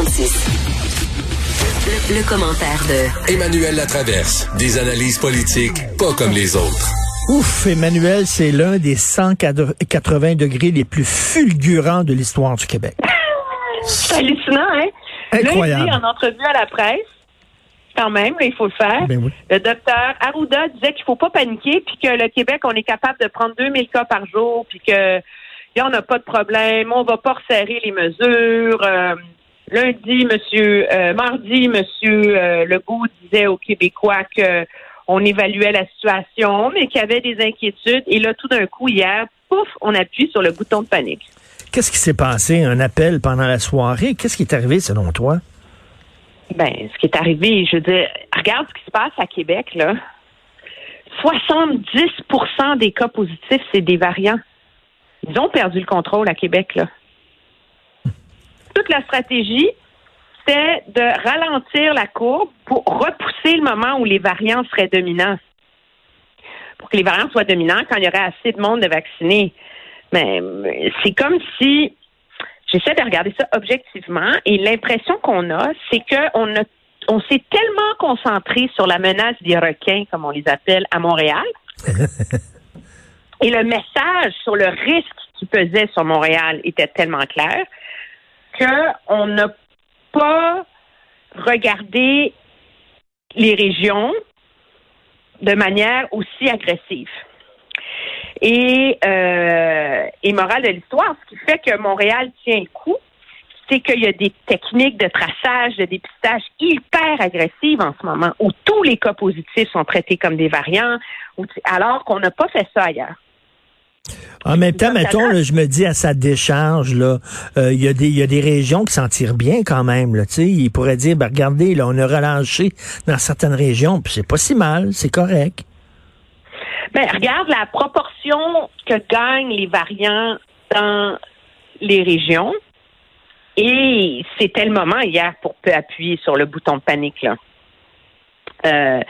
Le, le commentaire de Emmanuel Latraverse. Des analyses politiques pas comme les autres. Ouf, Emmanuel, c'est l'un des 180 degrés les plus fulgurants de l'histoire du Québec. C'est hallucinant, hein? Incroyable. Lundi, en entrevue à la presse, quand même, il faut le faire, Ben oui. le docteur Arruda disait qu'il faut pas paniquer, puis que le Québec, on est capable de prendre 2000 cas par jour, puis que il n'y en a pas de problème, on va pas resserrer les mesures. Euh, lundi, monsieur, euh, mardi, monsieur euh, Legault disait aux Québécois que on évaluait la situation, mais qu'il y avait des inquiétudes. Et là, tout d'un coup, hier, pouf, on appuie sur le bouton de panique. Qu'est-ce qui s'est passé? Un appel pendant la soirée? Qu'est-ce qui est arrivé selon toi? Ben, ce qui est arrivé, je veux dire, regarde ce qui se passe à Québec, là. 70% des cas positifs, c'est des variants. Ils ont perdu le contrôle à Québec, là. Toute la stratégie, c'est de ralentir la courbe pour repousser le moment où les variants seraient dominants. Pour que les variants soient dominants quand il y aurait assez de monde de vaccinés. Mais c'est comme si j'essaie de regarder ça objectivement et l'impression qu'on a, c'est qu'on a on s'est tellement concentré sur la menace des requins, comme on les appelle, à Montréal. et le message sur le risque qui pesait sur Montréal était tellement clair qu'on n'a pas regardé les régions de manière aussi agressive. Et, euh, et morale de l'histoire, ce qui fait que Montréal tient le coup, c'est qu'il y a des techniques de traçage, de dépistage hyper agressives en ce moment, où tous les cas positifs sont traités comme des variants, alors qu'on n'a pas fait ça ailleurs. En même temps, mettons, là, je me dis à sa décharge, là, euh, il y, a des- il y a des régions qui s'en tirent bien quand même. Là, il pourrait dire, ben, regardez, là, on a relâché dans certaines régions, puis c'est pas si mal, c'est correct. Ben, regarde la proportion que gagnent les variants dans les régions. Et c'était le moment hier pour appuyer sur le bouton de panique. Là. Euh,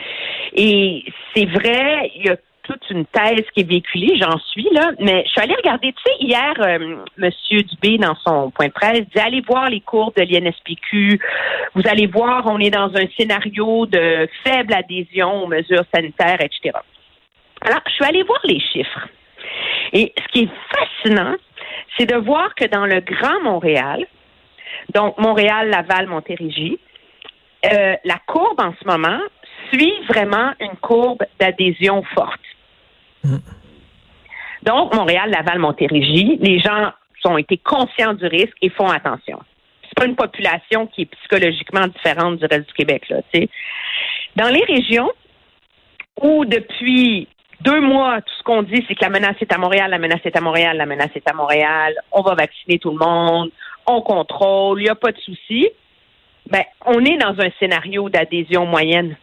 et c'est vrai, il y a toute une thèse qui est véhiculée, j'en suis là, mais je suis allée regarder, tu sais, hier, euh, Monsieur Dubé, dans son point de presse, dit allez voir les cours de l'INSPQ, vous allez voir, on est dans un scénario de faible adhésion aux mesures sanitaires, etc. Alors, je suis allée voir les chiffres. Et ce qui est fascinant, c'est de voir que dans le Grand Montréal, donc Montréal, Laval, Montérégie, euh, la courbe en ce moment suit vraiment une courbe d'adhésion forte. Donc, Montréal, Laval, Montérégie, les gens ont été conscients du risque et font attention. C'est pas une population qui est psychologiquement différente du reste du Québec, là. Dans les régions où depuis deux mois, tout ce qu'on dit, c'est que la menace est à Montréal, la menace est à Montréal, la menace est à Montréal, on va vacciner tout le monde, on contrôle, il n'y a pas de souci. Ben, on est dans un scénario d'adhésion moyenne.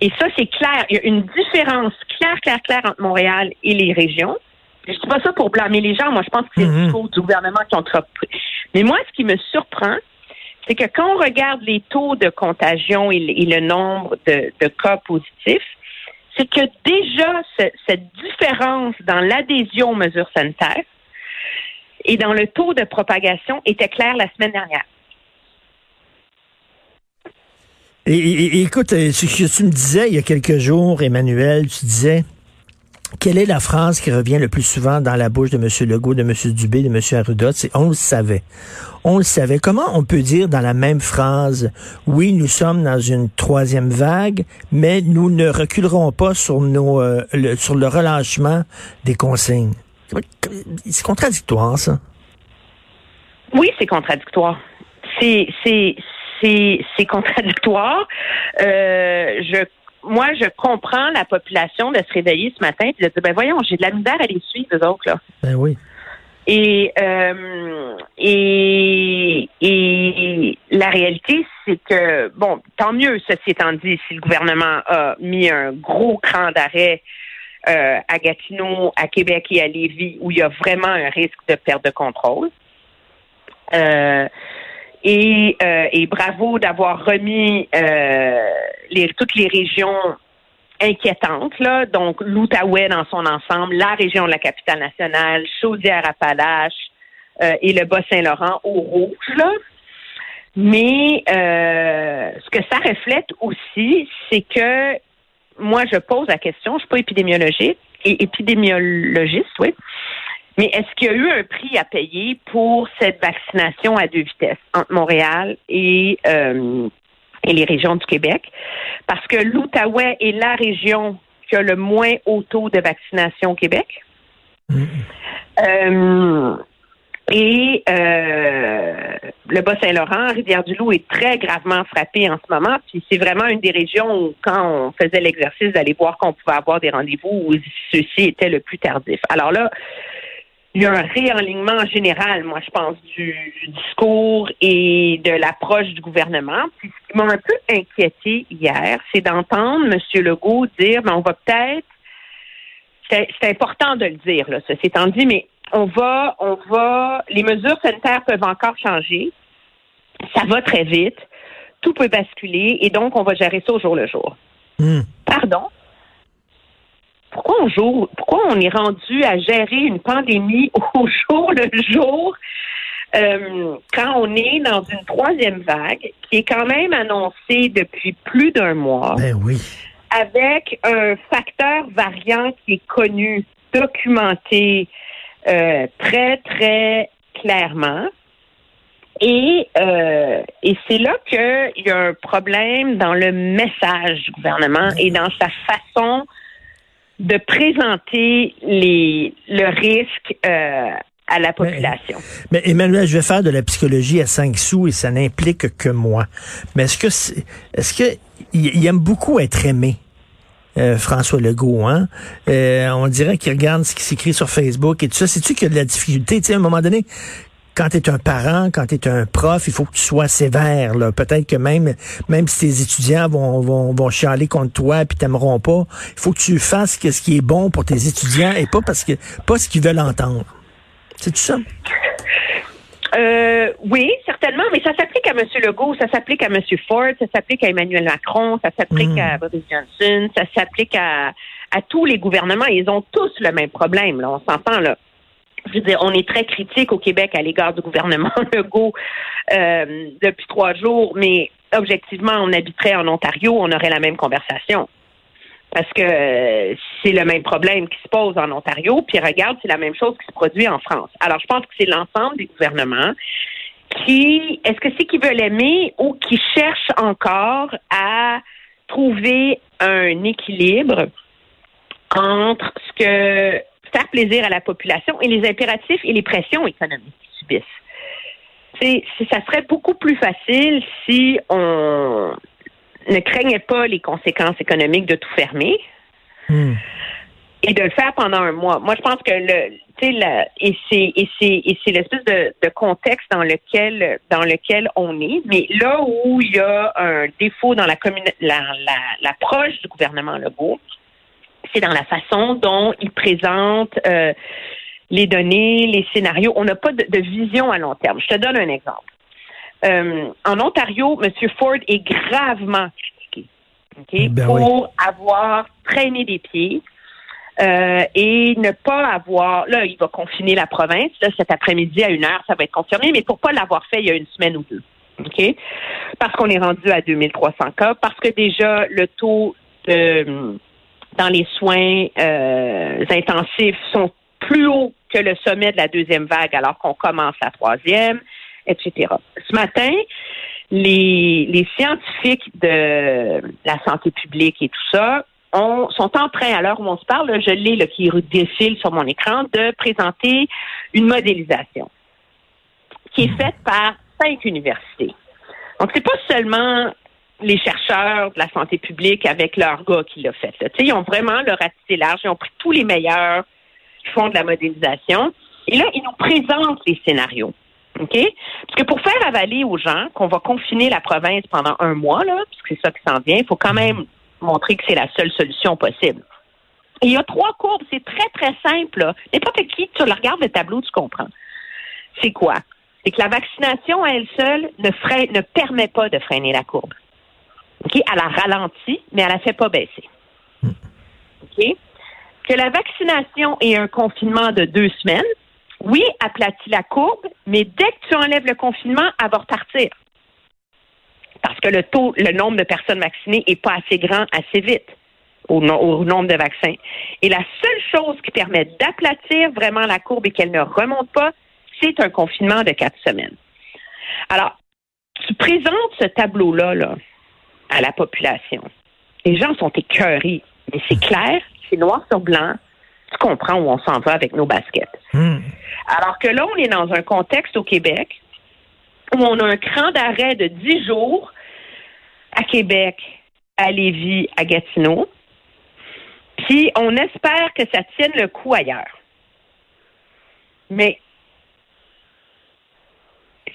Et ça, c'est clair. Il y a une différence claire, claire, claire entre Montréal et les régions. Je dis pas ça pour blâmer les gens. Moi, je pense que c'est le discours du gouvernement qui ont trop pris. Mais moi, ce qui me surprend, c'est que quand on regarde les taux de contagion et, le- et le nombre de, de cas positifs, c'est que déjà ce- cette différence dans l'adhésion aux mesures sanitaires et dans le taux de propagation était claire la semaine dernière. Et, et- écoute, euh, ce que tu me disais il y a quelques jours, Emmanuel, tu disais, quelle est la phrase qui revient le plus souvent dans la bouche de M. Legault, de M. Dubé, de M. Arruda? C'est on le savait. On le savait. Comment on peut dire dans la même phrase, oui, nous sommes dans une troisième vague, mais nous ne reculerons pas sur nos, euh, le, sur le relâchement des consignes? C'est contradictoire, ça. Oui, c'est contradictoire. C'est c'est c'est contradictoire. Euh, je moi, je comprends la population de se réveiller ce matin et de dire ben voyons, j'ai de la misère à les suivre eux autres là. Ben oui. Et euh, et et la réalité, c'est que bon, tant mieux. Ceci étant dit, si le gouvernement a mis un gros cran d'arrêt euh, à Gatineau, à Québec et à Lévis, où il y a vraiment un risque de perte de contrôle. Euh, et, euh, et bravo d'avoir remis euh, les, toutes les régions inquiétantes, là, donc l'Outaouais dans son ensemble, la région de la capitale nationale, Chaudière-Appalaches euh, et le Bas-Saint-Laurent au rouge, là. Mais euh, ce que ça reflète aussi, c'est que moi, je pose la question, je ne suis pas épidémiologiste, et épidémiologiste, oui. Mais est-ce qu'il y a eu un prix à payer pour cette vaccination à deux vitesses entre Montréal et, euh, et les régions du Québec? Parce que l'Outaouais est la région qui a le moins haut taux de vaccination au Québec. Euh, et euh, le Bas-Saint-Laurent, Rivière-du-Loup est très gravement frappé en ce moment. Puis c'est vraiment une des régions où, quand on faisait l'exercice d'aller voir qu'on pouvait avoir des rendez-vous, où ceux-ci étaient le plus tardif. Alors là, il y a un réalignement général, moi, je pense, du, discours et de l'approche du gouvernement. Puis ce qui m'a un peu inquiété hier, c'est d'entendre M. Legault dire, mais ben, on va peut-être c'est important de le dire, là, ceci étant dit, mais on va, on va, les mesures sanitaires peuvent encore changer. Ça va très vite. Tout peut basculer et donc on va gérer ça au jour le jour. Hmm. Pardon? Pourquoi on joue, pourquoi on est rendu à gérer une pandémie au jour le jour euh, quand on est dans une troisième vague qui est quand même annoncée depuis plus d'un mois? Ben oui avec un facteur variant qui est connu, documenté euh, très, très clairement. Et, euh, et c'est là qu'il y a un problème dans le message du gouvernement et dans sa façon de présenter les, le risque euh, à la population. Mais, Emmanuel, je vais faire de la psychologie à 5 sous et ça n'implique que moi. Mais est-ce que est-ce que il aime beaucoup être aimé? Euh, François Legault. Hein? Euh, on dirait qu'il regarde ce qui s'écrit sur Facebook et tout ça. C'est-tu qu'il y a de la difficulté? Tu sais, à un moment donné, quand tu es un parent, quand tu es un prof, il faut que tu sois sévère. Peut-être que même même si tes étudiants vont, vont, vont chialer contre toi et t'aimeront pas, il faut que tu fasses ce qui est bon pour tes étudiants et pas parce que pas ce qu'ils veulent entendre. C'est tout ça? Euh, oui, certainement, mais ça s'applique à M. Legault, ça s'applique à M. Ford, ça s'applique à Emmanuel Macron, ça s'applique hmm. à Boris Johnson, ça s'applique à, à tous les gouvernements. Ils ont tous le même problème, là, on s'entend là. Je veux on est très critique au Québec à l'égard du gouvernement Legault euh, depuis trois jours, mais objectivement, on habiterait en Ontario, on aurait la même conversation parce que euh, c'est le même problème qui se pose en Ontario, puis regarde, c'est la même chose qui se produit en France. Alors, je pense que c'est l'ensemble des gouvernements qui, est-ce que c'est qui veulent aimer ou qui cherchent encore à trouver un équilibre entre ce que faire plaisir à la population et les impératifs et les pressions économiques qu'ils subissent. C'est, ça serait beaucoup plus facile si on ne craignait pas les conséquences économiques de tout fermer hmm. et de le faire pendant un mois. Moi, je pense que le, sais, et c'est et c'est et c'est l'espèce de, de, contexte dans lequel dans lequel on est. Mais là où il y a un défaut dans la l'approche la, du gouvernement Legault, c'est dans la façon dont il présente euh, les données, les scénarios. On n'a pas de, de vision à long terme. Je te donne un exemple. Euh, en Ontario, M. Ford est gravement critiqué ben pour avoir traîné des pieds euh, et ne pas avoir. Là, il va confiner la province. Là, cet après-midi à une heure, ça va être confirmé, mais pour pas l'avoir fait il y a une semaine ou deux. OK? Parce qu'on est rendu à 2300 cas, parce que déjà le taux de, dans les soins euh, intensifs sont plus hauts que le sommet de la deuxième vague alors qu'on commence la troisième etc. Ce matin, les, les scientifiques de la santé publique et tout ça on, sont en train, à l'heure où on se parle, je l'ai qui défile sur mon écran, de présenter une modélisation qui est faite par cinq universités. Donc, c'est pas seulement les chercheurs de la santé publique avec leur gars qui l'ont fait. Ils ont vraiment leur ratissé large, ils ont pris tous les meilleurs qui font de la modélisation. Et là, ils nous présentent les scénarios. OK? Parce que pour faire avaler aux gens qu'on va confiner la province pendant un mois, là, puisque c'est ça qui s'en vient, il faut quand même montrer que c'est la seule solution possible. Et il y a trois courbes, c'est très, très simple. N'importe qui, tu regardes le tableau, tu comprends. C'est quoi? C'est que la vaccination à elle seule ne, freine, ne permet pas de freiner la courbe. OK? Elle a ralenti, mais elle la fait pas baisser. OK? Que la vaccination et un confinement de deux semaines, oui, aplatit la courbe, mais dès que tu enlèves le confinement, elle va repartir. parce que le taux, le nombre de personnes vaccinées est pas assez grand assez vite au, au nombre de vaccins. Et la seule chose qui permet d'aplatir vraiment la courbe et qu'elle ne remonte pas, c'est un confinement de quatre semaines. Alors, tu présentes ce tableau-là là, à la population. Les gens sont écœurés, mais c'est clair, c'est noir sur blanc. Tu comprends où on s'en va avec nos baskets. Hmm. Alors que là, on est dans un contexte au Québec où on a un cran d'arrêt de 10 jours à Québec, à Lévis, à Gatineau. Puis on espère que ça tienne le coup ailleurs. Mais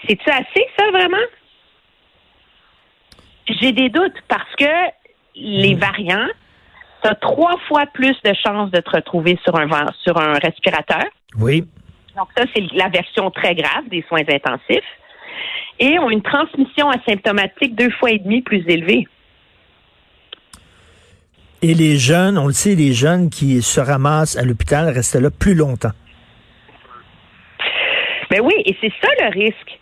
c'est-tu assez, ça, vraiment? J'ai des doutes parce que les variants, tu as trois fois plus de chances de te retrouver sur un, sur un respirateur. Oui. Donc, ça, c'est la version très grave des soins intensifs. Et ont une transmission asymptomatique deux fois et demi plus élevée. Et les jeunes, on le sait, les jeunes qui se ramassent à l'hôpital restent là plus longtemps. Ben oui, et c'est ça le risque.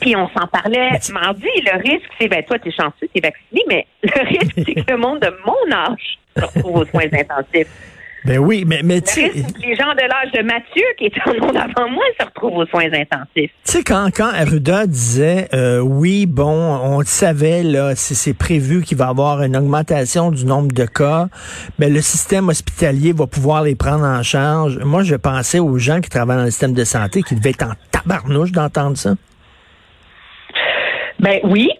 Puis on s'en parlait mardi. Le risque, c'est, ben toi, t'es chanceux, t'es vacciné, mais le risque, c'est que le monde de mon âge se retrouve aux soins intensifs. Ben oui, mais, mais tu sais. Les gens de l'âge de Mathieu, qui étaient en monde avant moi, se retrouvent aux soins intensifs. Tu sais, quand, quand Arruda disait, euh, oui, bon, on le savait, là, c'est prévu qu'il va y avoir une augmentation du nombre de cas, mais le système hospitalier va pouvoir les prendre en charge. Moi, je pensais aux gens qui travaillent dans le système de santé qui devaient être en tabarnouche d'entendre ça. Ben oui.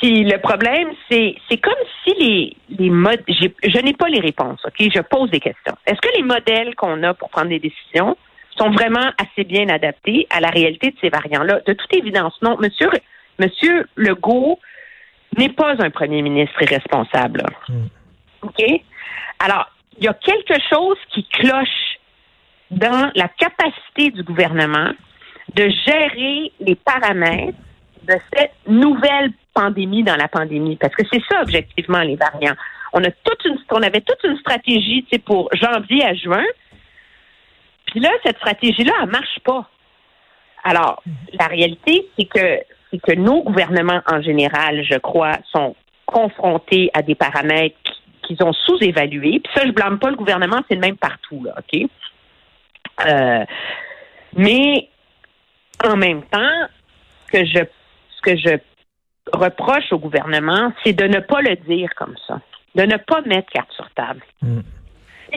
Puis le problème, c'est c'est comme si les, les modes. Je n'ai pas les réponses, OK? Je pose des questions. Est-ce que les modèles qu'on a pour prendre des décisions sont vraiment assez bien adaptés à la réalité de ces variants-là? De toute évidence, non. Monsieur, Monsieur Legault n'est pas un premier ministre irresponsable. Hmm. OK? Alors, il y a quelque chose qui cloche dans la capacité du gouvernement de gérer les paramètres de cette nouvelle pandémie dans la pandémie. Parce que c'est ça, objectivement, les variants. On a toute une, on avait toute une stratégie, tu pour janvier à juin. Puis là, cette stratégie-là, elle marche pas. Alors, la réalité, c'est que, c'est que nos gouvernements en général, je crois, sont confrontés à des paramètres qu'ils ont sous-évalués. Puis ça, je blâme pas le gouvernement, c'est le même partout, là, OK? Euh, mais en même temps, que je que je reproche au gouvernement, c'est de ne pas le dire comme ça, de ne pas mettre carte sur table. Mm.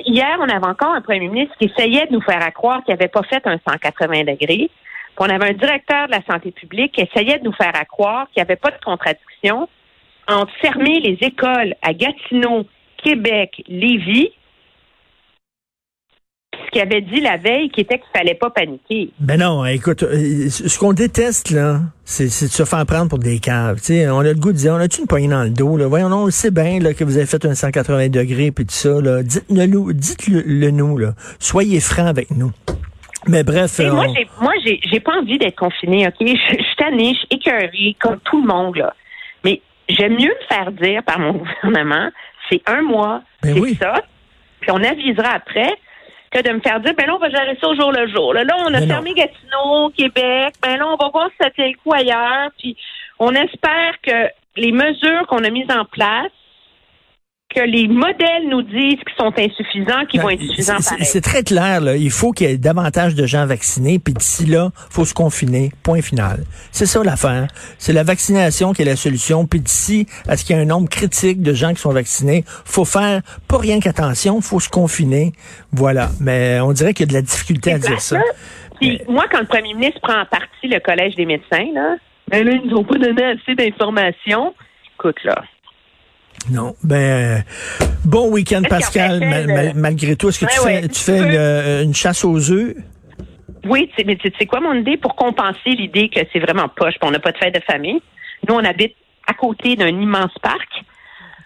Hier, on avait encore un premier ministre qui essayait de nous faire croire qu'il n'avait pas fait un 180 degrés. Puis on avait un directeur de la santé publique qui essayait de nous faire croire qu'il n'y avait pas de contradiction entre fermer les écoles à Gatineau, Québec, Lévis ce qu'il avait dit la veille, qui était qu'il fallait pas paniquer. Ben non, écoute, euh, ce qu'on déteste, là, c'est de se faire prendre pour des caves. sais, on a le goût de dire, on a-tu une poignée dans le dos? Là? Voyons, on sait bien là, que vous avez fait un 180 degrés puis tout ça. Là. Dites-le nous, dites-le nous. Là. Soyez francs avec nous. Mais bref. moi, j'ai, moi, j'ai, pas envie d'être confiné, OK? Je, suis tannée, je suis écœurée, comme tout le monde, là. Mais j'aime mieux me faire dire par mon gouvernement, c'est un mois, ben c'est ça, puis on avisera après que de me faire dire, ben là, on va gérer ça au jour le jour. Là, on a fermé Gatineau, Québec. Ben là, on va voir si ça tient le coup ailleurs. Puis on espère que les mesures qu'on a mises en place que les modèles nous disent qu'ils sont insuffisants, qu'ils vont être suffisants C'est très clair, là. Il faut qu'il y ait davantage de gens vaccinés, puis d'ici là, faut se confiner. Point final. C'est ça l'affaire. C'est la vaccination qui est la solution. Puis d'ici à ce qu'il y ait un nombre critique de gens qui sont vaccinés, faut faire pas rien qu'attention, faut se confiner. Voilà. Mais on dirait qu'il y a de la difficulté à dire ça. Puis moi, quand le premier ministre prend en partie le collège des médecins, là, ben là, ils nous ont pas donné assez d'informations. Écoute, là. Non. Ben, bon week-end, Pascal, malgré tout. Est-ce que tu fais, tu fais euh, une, chasse aux œufs? Oui, mais tu sais quoi, mon idée, pour compenser l'idée que c'est vraiment poche, on n'a pas de fête de famille. Nous, on habite à côté d'un immense parc.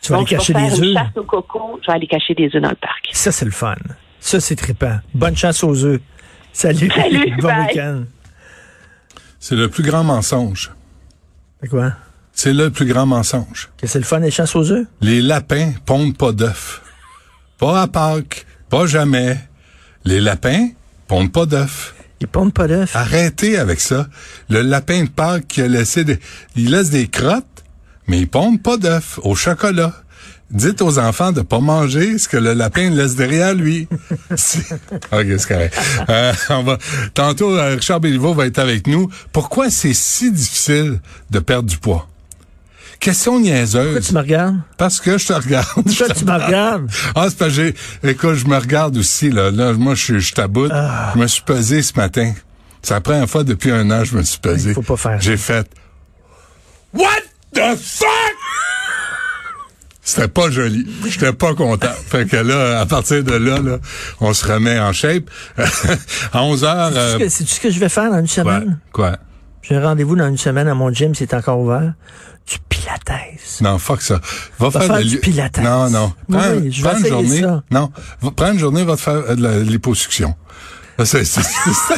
Tu vas aller cacher des œufs? chasse au coco, je vais aller cacher des œufs dans le parc. Ça, c'est le fun. Ça, c'est trippant. Bonne chasse aux œufs. Salut. Salut bon week-end. C'est le plus grand mensonge. C'est quoi? C'est le plus grand mensonge. Que c'est le fun des chasses aux œufs? Les lapins pondent pas d'œufs. Pas à Pâques, pas jamais. Les lapins pondent pas d'œufs. Ils pondent pas d'œufs. Arrêtez avec ça. Le lapin de Pâques qui a laissé des, il laisse des crottes, mais ils pondent pas d'œufs au chocolat. Dites aux enfants de pas manger ce que le lapin laisse derrière lui. Ok, c'est correct. Euh, on va, tantôt, euh, Richard Béliveau va être avec nous. Pourquoi c'est si difficile de perdre du poids? Question Pourquoi niaiseuse. tu me regardes? Parce que je te regarde. Pourquoi Je te tu me regardes? ah, c'est parce que j'ai, écoute, je me regarde aussi, là. Là, moi, je, suis- je taboute. Ah. Je me suis pesé ce matin. C'est la première fois depuis un an, je me suis pesé. Il faut pas faire. J'ai fait, What the fuck? C'était pas joli. J'étais pas content. Fait que là, à partir de là, là, on se remet en shape. à 11 heures, euh, C'est ce que je vais faire dans une semaine? Quoi? J'ai un rendez-vous dans une semaine à mon gym, c'est encore ouvert. Du pilates. Non, fuck ça. Va, Va faire, faire de du pilates. Non, non. Prends, oui, je vais prends une journée. ça. Non. Prends une journée, va te faire euh, de la liposuction. Ça, c'est, c'est, ça,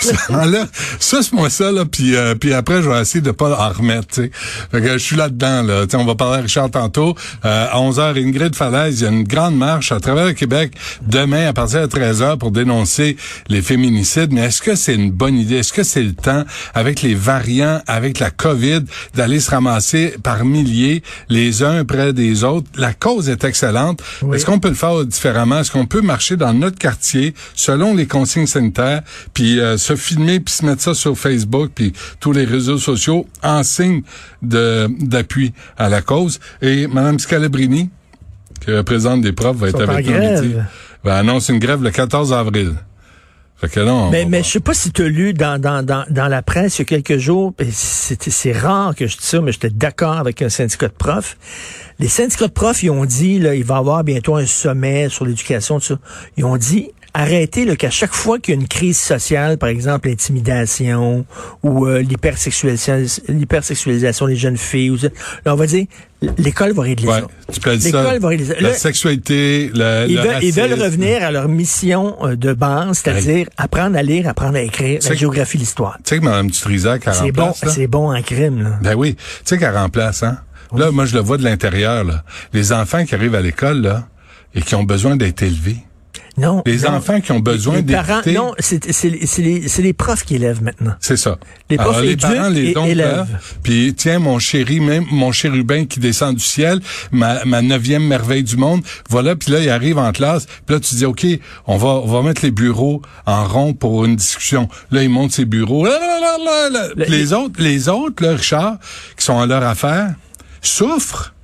c'est, ça, là, ça, c'est moi ça, là, puis, euh, puis après, je vais essayer de pas en remettre. Fait que je suis là-dedans, là. Tu sais, on va parler à Richard tantôt. Euh, à 11h, Ingrid Falaise, il y a une grande marche à travers le Québec demain à partir de 13h pour dénoncer les féminicides. Mais est-ce que c'est une bonne idée? Est-ce que c'est le temps, avec les variants, avec la COVID, d'aller se ramasser par milliers, les uns près des autres? La cause est excellente. Est-ce qu'on peut le faire différemment? Est-ce qu'on peut marcher dans notre quartier selon les consignes sanitaires, puis euh, se filmer, puis se mettre ça sur Facebook, puis tous les réseaux sociaux en signe de d'appui à la cause? Et Mme Scalabrini, qui représente des profs, va être avec nous midi. grève. Ben, annonce une grève le 14 avril. Fait que là, on Mais, va mais je sais pas si tu as lu dans, dans, dans, dans la presse il y a quelques jours, c'est c'est rare que je dise ça, mais j'étais d'accord avec un syndicat de profs. Les syndicats de profs, ils ont dit, là, il va y avoir bientôt un sommet sur l'éducation, tout ça. Ils ont dit, arrêtez là, qu'à chaque fois qu'il y a une crise sociale, par exemple l'intimidation ou euh, l'hypersexualisation l'hypersexualisation des jeunes filles, ou ça, là, on va dire, l'école va régler Ouais, ça. tu peux dire ça. L'école va régler ça. La Là, sexualité, le, ils le veulent, ils veulent revenir à leur mission euh, de base, c'est-à-dire apprendre à lire, apprendre à écrire, la géographie, l'histoire. Tu sais que Mme Dutrisac, elle C'est bon, là? c'est bon en crime, là. Ben oui. Tu sais qu'elle remplace, hein? Là, moi, je le vois de l'intérieur, là. Les enfants qui arrivent à l'école, là, et qui ont besoin d'être élevés. Non. Les non. enfants qui ont besoin les parents, non, c'est c'est les, c'est les, c'est les profs qui élèvent maintenant. C'est ça. Les profs Alors, les parents les élèvent. là. Puis tiens, mon chéri, même mon chérubin qui descend du ciel, ma, ma neuvième merveille du monde, voilà. Puis là, il arrive en classe. Puis là, tu dis, ok, on va, on va mettre les bureaux en rond pour une discussion. Là, il monte ses bureaux. Là, là, là, là, là. Le- Puis les autres, les autres, là, Richard, qui sont à leur affaire, souffrent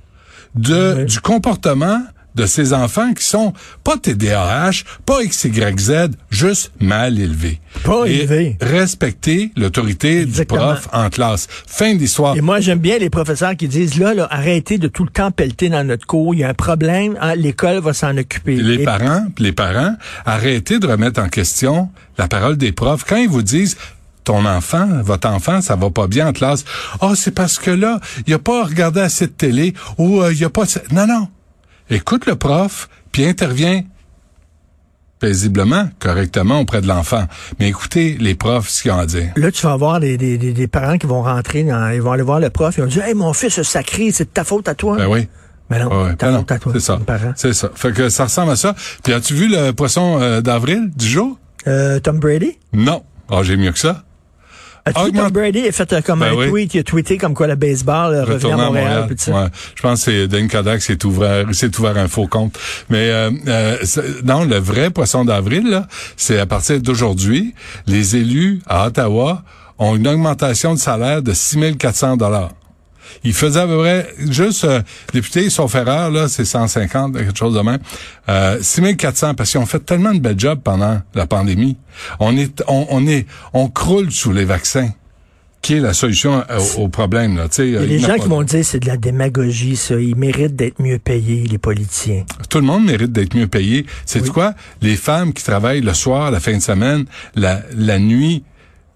de Oui. du comportement de ces enfants qui sont pas TDAH, pas XYZ, juste mal élevés. Pas élevés. Respecter l'autorité du prof en classe. Fin d'histoire. Et moi, j'aime bien les professeurs qui disent, là, là, arrêtez de tout le temps pelleter dans notre cours. Il y a un problème, hein, l'école va s'en occuper. Les Et- parents, les parents, arrêtez de remettre en question la parole des profs quand ils vous disent ton enfant, votre enfant, ça va pas bien en classe. Ah, c'est parce que là, il a pas regardé assez de télé ou euh, il a pas Non non. Écoute le prof, puis intervient paisiblement, correctement auprès de l'enfant. Mais écoutez les profs ce qu'ils ont à dire. Là, tu vas avoir des, des, des, des parents qui vont rentrer, dans, ils vont aller voir le prof, ils vont dire, hey, mon fils a sacré, c'est de ta faute à toi. Ben oui. Mais non, Ouais, ta ben non, faute à toi. C'est ça. C'est ça. Fait que ça ressemble à ça. Puis as-tu vu le poisson euh, d'avril du jour? Euh, Tom Brady? Non. Ah, j'ai mieux que ça. As-tu Tom Brady a fait euh, comme Ben un oui. tweet, il a tweeté comme quoi le baseball euh, revenait à Montréal. tout ça. Ouais. Je pense que c'est Dan Kodak s'est ouvert, s'est ouvert un faux compte. Mais euh, euh, non, le vrai poisson d'avril, c'est à partir d'aujourd'hui, les élus à Ottawa ont une augmentation de salaire de 6 400 dollars. Ils faisaient à peu près, juste, euh, député, sauf erreur, là, c'est 150, quelque chose de même. Euh, 6 400, parce qu'ils ont fait tellement de belles jobs pendant la pandémie. On est, on, on est, on croule sous les vaccins, qui est la solution au, au problème, là, tu sais. Il y a il en gens qui vont dire c'est de la démagogie, ça. Ils méritent d'être mieux payés, les politiciens. Tout le monde mérite d'être mieux payé. C'est quoi? Les femmes qui travaillent le soir, la fin de semaine, la, la nuit,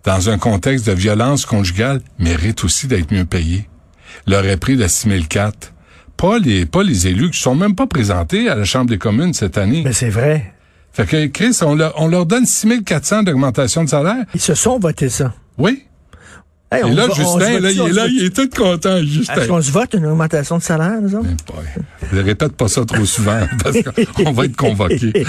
dans un contexte de violence conjugale, méritent aussi d'être mieux payées. Leur est pris de 6004. Pas les, pas les élus qui sont même pas présentés à la Chambre des communes cette année. Mais c'est vrai. Fait que, Chris, on leur, on leur donne 6400 d'augmentation de salaire. Ils se sont votés ça. Oui. Hey, Et là, Justin, là, il est là, il est tout content, Justin. Est-ce qu'on se vote une augmentation de salaire, nous autres? Ne répète pas ça trop souvent, parce qu'on va être convoqué.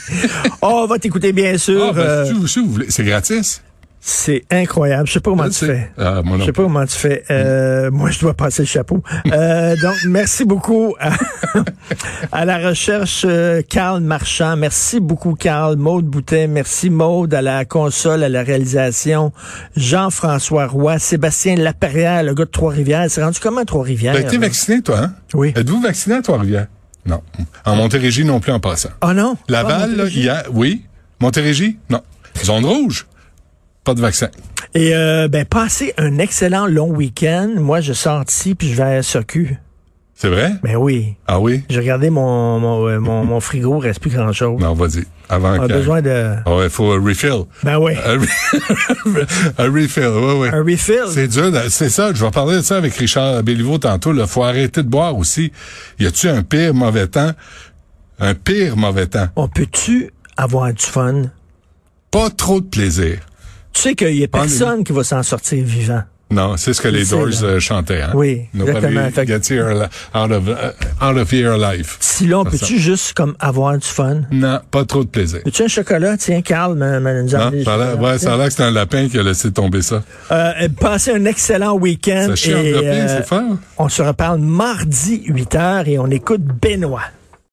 on va t'écouter, bien sûr. Ah, ben, euh, si, vous, si vous voulez, c'est gratis. C'est incroyable. Je sais pas comment tu fais. Ah, Je sais pas comment tu fais. Euh, moi, je dois passer le chapeau. Euh, donc, merci beaucoup à, à la recherche, euh, Carl Marchand. Merci beaucoup, Carl. Maude Boutet. Merci, Maude, à la console, à la réalisation. Jean-François Roy. Sébastien Laperrière, le gars de Trois-Rivières. C'est rendu comment, Trois-Rivières? T'as été vacciné, toi, hein? Oui. Êtes-vous vacciné à Trois-Rivières? Non. En Montérégie non plus en passant. Oh non? Laval, Pas là, Montérégie? hier, oui. Montérégie, non. Zone rouge, pas de vaccin. Et euh, ben, passez un excellent long week-end. Moi, je sors d'ici puis je vais à la SOQ. C'est vrai? Ben oui. Ah oui? J'ai regardé mon, mon, euh, mon, mon frigo, il reste plus grand-chose. Non, vas-y. Avant On a que... besoin de... Ah ouais, faut un refill. Ben oui. Un, re- un refill, oui, oui. Un refill. C'est dur, c'est ça. Je vais parler de ça avec Richard Béliveau tantôt. Il faut arrêter de boire aussi. Y a-tu un pire mauvais temps? Un pire mauvais temps. On peut-tu avoir du fun? Pas trop de plaisir. Tu sais qu'il y a personne qui va s'en sortir vivant. Non, c'est ce que les Doors euh, chantaient. Hein? Oui, exactement. Fait gets here out of, uh, out of here alive. Si là, on C'est peut-tu juste comme avoir du fun? Non, pas trop de plaisir. Veux-tu un chocolat? Tiens, Carl m'a m'a nous Non, ça a ouais, ça a l'air que c'est un lapin qui a laissé tomber ça. Euh, euh, passez un excellent week-end. Ça chie et, enveloppé, euh, c'est fort. on se reparle mardi 8h et on écoute Benoît.